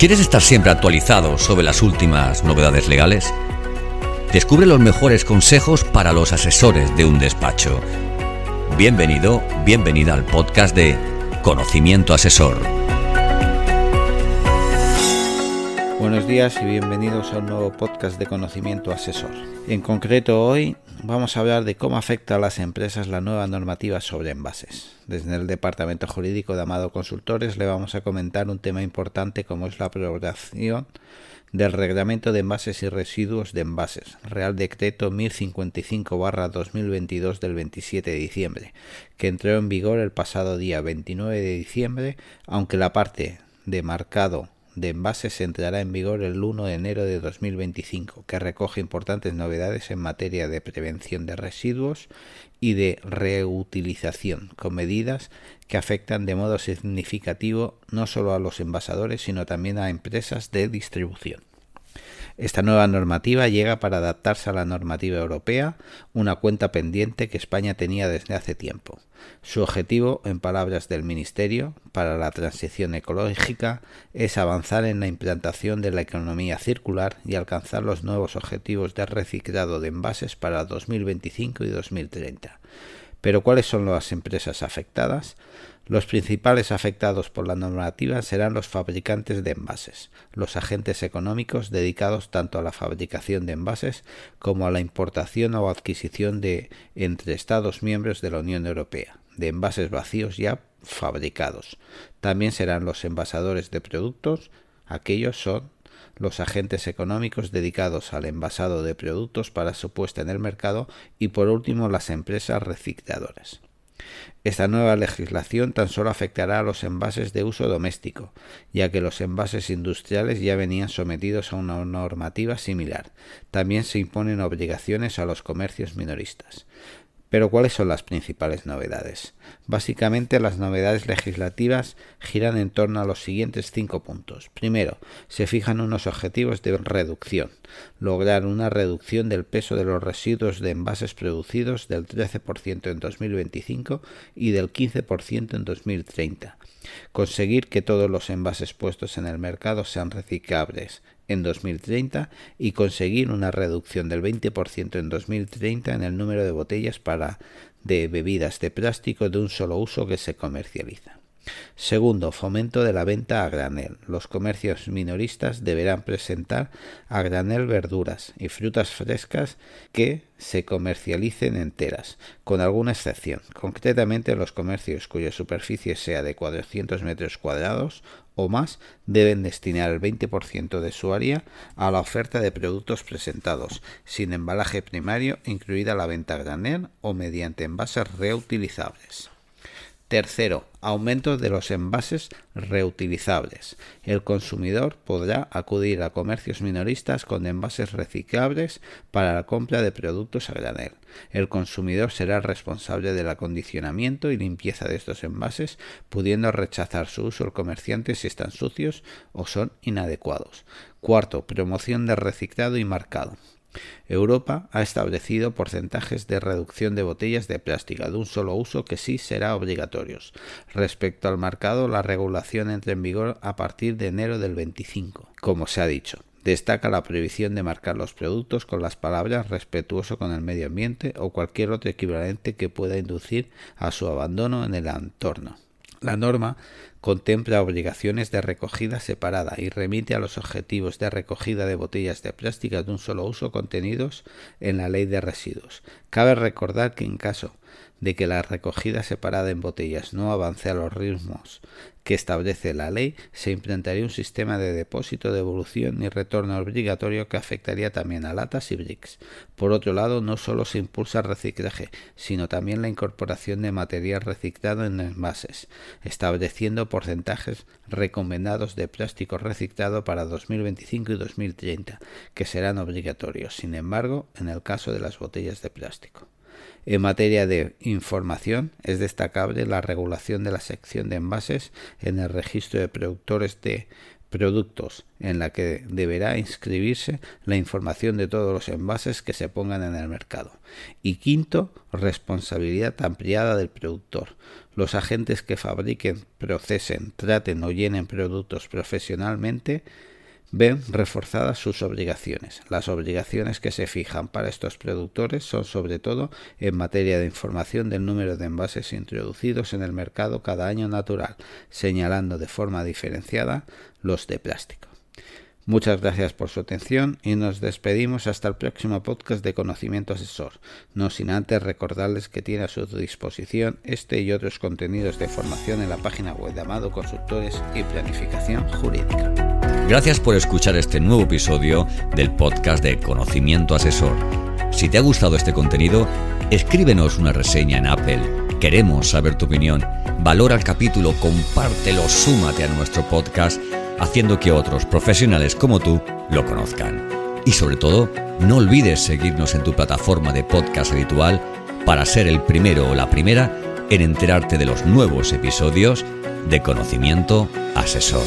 ¿Quieres estar siempre actualizado sobre las últimas novedades legales? Descubre los mejores consejos para los asesores de un despacho. Bienvenido, bienvenida al podcast de Conocimiento Asesor. Buenos días y bienvenidos a un nuevo podcast de Conocimiento Asesor. En concreto hoy vamos a hablar de cómo afecta a las empresas la nueva normativa sobre envases. Desde el Departamento Jurídico de Amado Consultores le vamos a comentar un tema importante como es la aprobación del Reglamento de Envases y Residuos de Envases, Real Decreto 1055-2022 del 27 de diciembre, que entró en vigor el pasado día 29 de diciembre, aunque la parte de marcado de envases entrará en vigor el 1 de enero de 2025, que recoge importantes novedades en materia de prevención de residuos y de reutilización, con medidas que afectan de modo significativo no solo a los envasadores, sino también a empresas de distribución. Esta nueva normativa llega para adaptarse a la normativa europea, una cuenta pendiente que España tenía desde hace tiempo. Su objetivo, en palabras del Ministerio para la Transición Ecológica, es avanzar en la implantación de la economía circular y alcanzar los nuevos objetivos de reciclado de envases para 2025 y 2030. Pero ¿cuáles son las empresas afectadas? Los principales afectados por la normativa serán los fabricantes de envases, los agentes económicos dedicados tanto a la fabricación de envases como a la importación o adquisición de entre Estados miembros de la Unión Europea, de envases vacíos ya fabricados. También serán los envasadores de productos, aquellos son los agentes económicos dedicados al envasado de productos para su puesta en el mercado y por último las empresas recicladoras. Esta nueva legislación tan solo afectará a los envases de uso doméstico, ya que los envases industriales ya venían sometidos a una normativa similar. También se imponen obligaciones a los comercios minoristas. Pero ¿cuáles son las principales novedades? Básicamente las novedades legislativas giran en torno a los siguientes cinco puntos. Primero, se fijan unos objetivos de reducción. Lograr una reducción del peso de los residuos de envases producidos del 13% en 2025 y del 15% en 2030. Conseguir que todos los envases puestos en el mercado sean reciclables en 2030 y conseguir una reducción del 20% en 2030 en el número de botellas para de bebidas de plástico de un solo uso que se comercializa. Segundo, fomento de la venta a granel. Los comercios minoristas deberán presentar a granel verduras y frutas frescas que se comercialicen enteras, con alguna excepción. Concretamente, los comercios cuya superficie sea de 400 metros cuadrados o más deben destinar el 20% de su área a la oferta de productos presentados, sin embalaje primario, incluida la venta a granel o mediante envases reutilizables. Tercero, aumento de los envases reutilizables. El consumidor podrá acudir a comercios minoristas con envases reciclables para la compra de productos a granel. El consumidor será responsable del acondicionamiento y limpieza de estos envases, pudiendo rechazar su uso el comerciante si están sucios o son inadecuados. Cuarto, promoción de reciclado y marcado. Europa ha establecido porcentajes de reducción de botellas de plástico de un solo uso que sí será obligatorios. Respecto al marcado, la regulación entra en vigor a partir de enero del 25, como se ha dicho. Destaca la prohibición de marcar los productos con las palabras respetuoso con el medio ambiente o cualquier otro equivalente que pueda inducir a su abandono en el entorno. La norma contempla obligaciones de recogida separada y remite a los objetivos de recogida de botellas de plástico de un solo uso contenidos en la ley de residuos. Cabe recordar que en caso de que la recogida separada en botellas no avance a los ritmos que establece la ley, se implantaría un sistema de depósito, devolución y retorno obligatorio que afectaría también a latas y bricks. Por otro lado, no solo se impulsa el reciclaje, sino también la incorporación de material reciclado en envases, estableciendo porcentajes recomendados de plástico reciclado para 2025 y 2030, que serán obligatorios, sin embargo, en el caso de las botellas de plástico. En materia de información, es destacable la regulación de la sección de envases en el registro de productores de productos en la que deberá inscribirse la información de todos los envases que se pongan en el mercado. Y quinto, responsabilidad ampliada del productor. Los agentes que fabriquen, procesen, traten o llenen productos profesionalmente ven reforzadas sus obligaciones. Las obligaciones que se fijan para estos productores son sobre todo en materia de información del número de envases introducidos en el mercado cada año natural, señalando de forma diferenciada los de plástico. Muchas gracias por su atención y nos despedimos hasta el próximo podcast de Conocimiento Asesor, no sin antes recordarles que tiene a su disposición este y otros contenidos de formación en la página web de Amado Consultores y Planificación Jurídica. Gracias por escuchar este nuevo episodio del podcast de Conocimiento Asesor. Si te ha gustado este contenido, escríbenos una reseña en Apple. Queremos saber tu opinión. Valora el capítulo, compártelo, súmate a nuestro podcast haciendo que otros profesionales como tú lo conozcan. Y sobre todo, no olvides seguirnos en tu plataforma de podcast habitual para ser el primero o la primera en enterarte de los nuevos episodios de Conocimiento Asesor.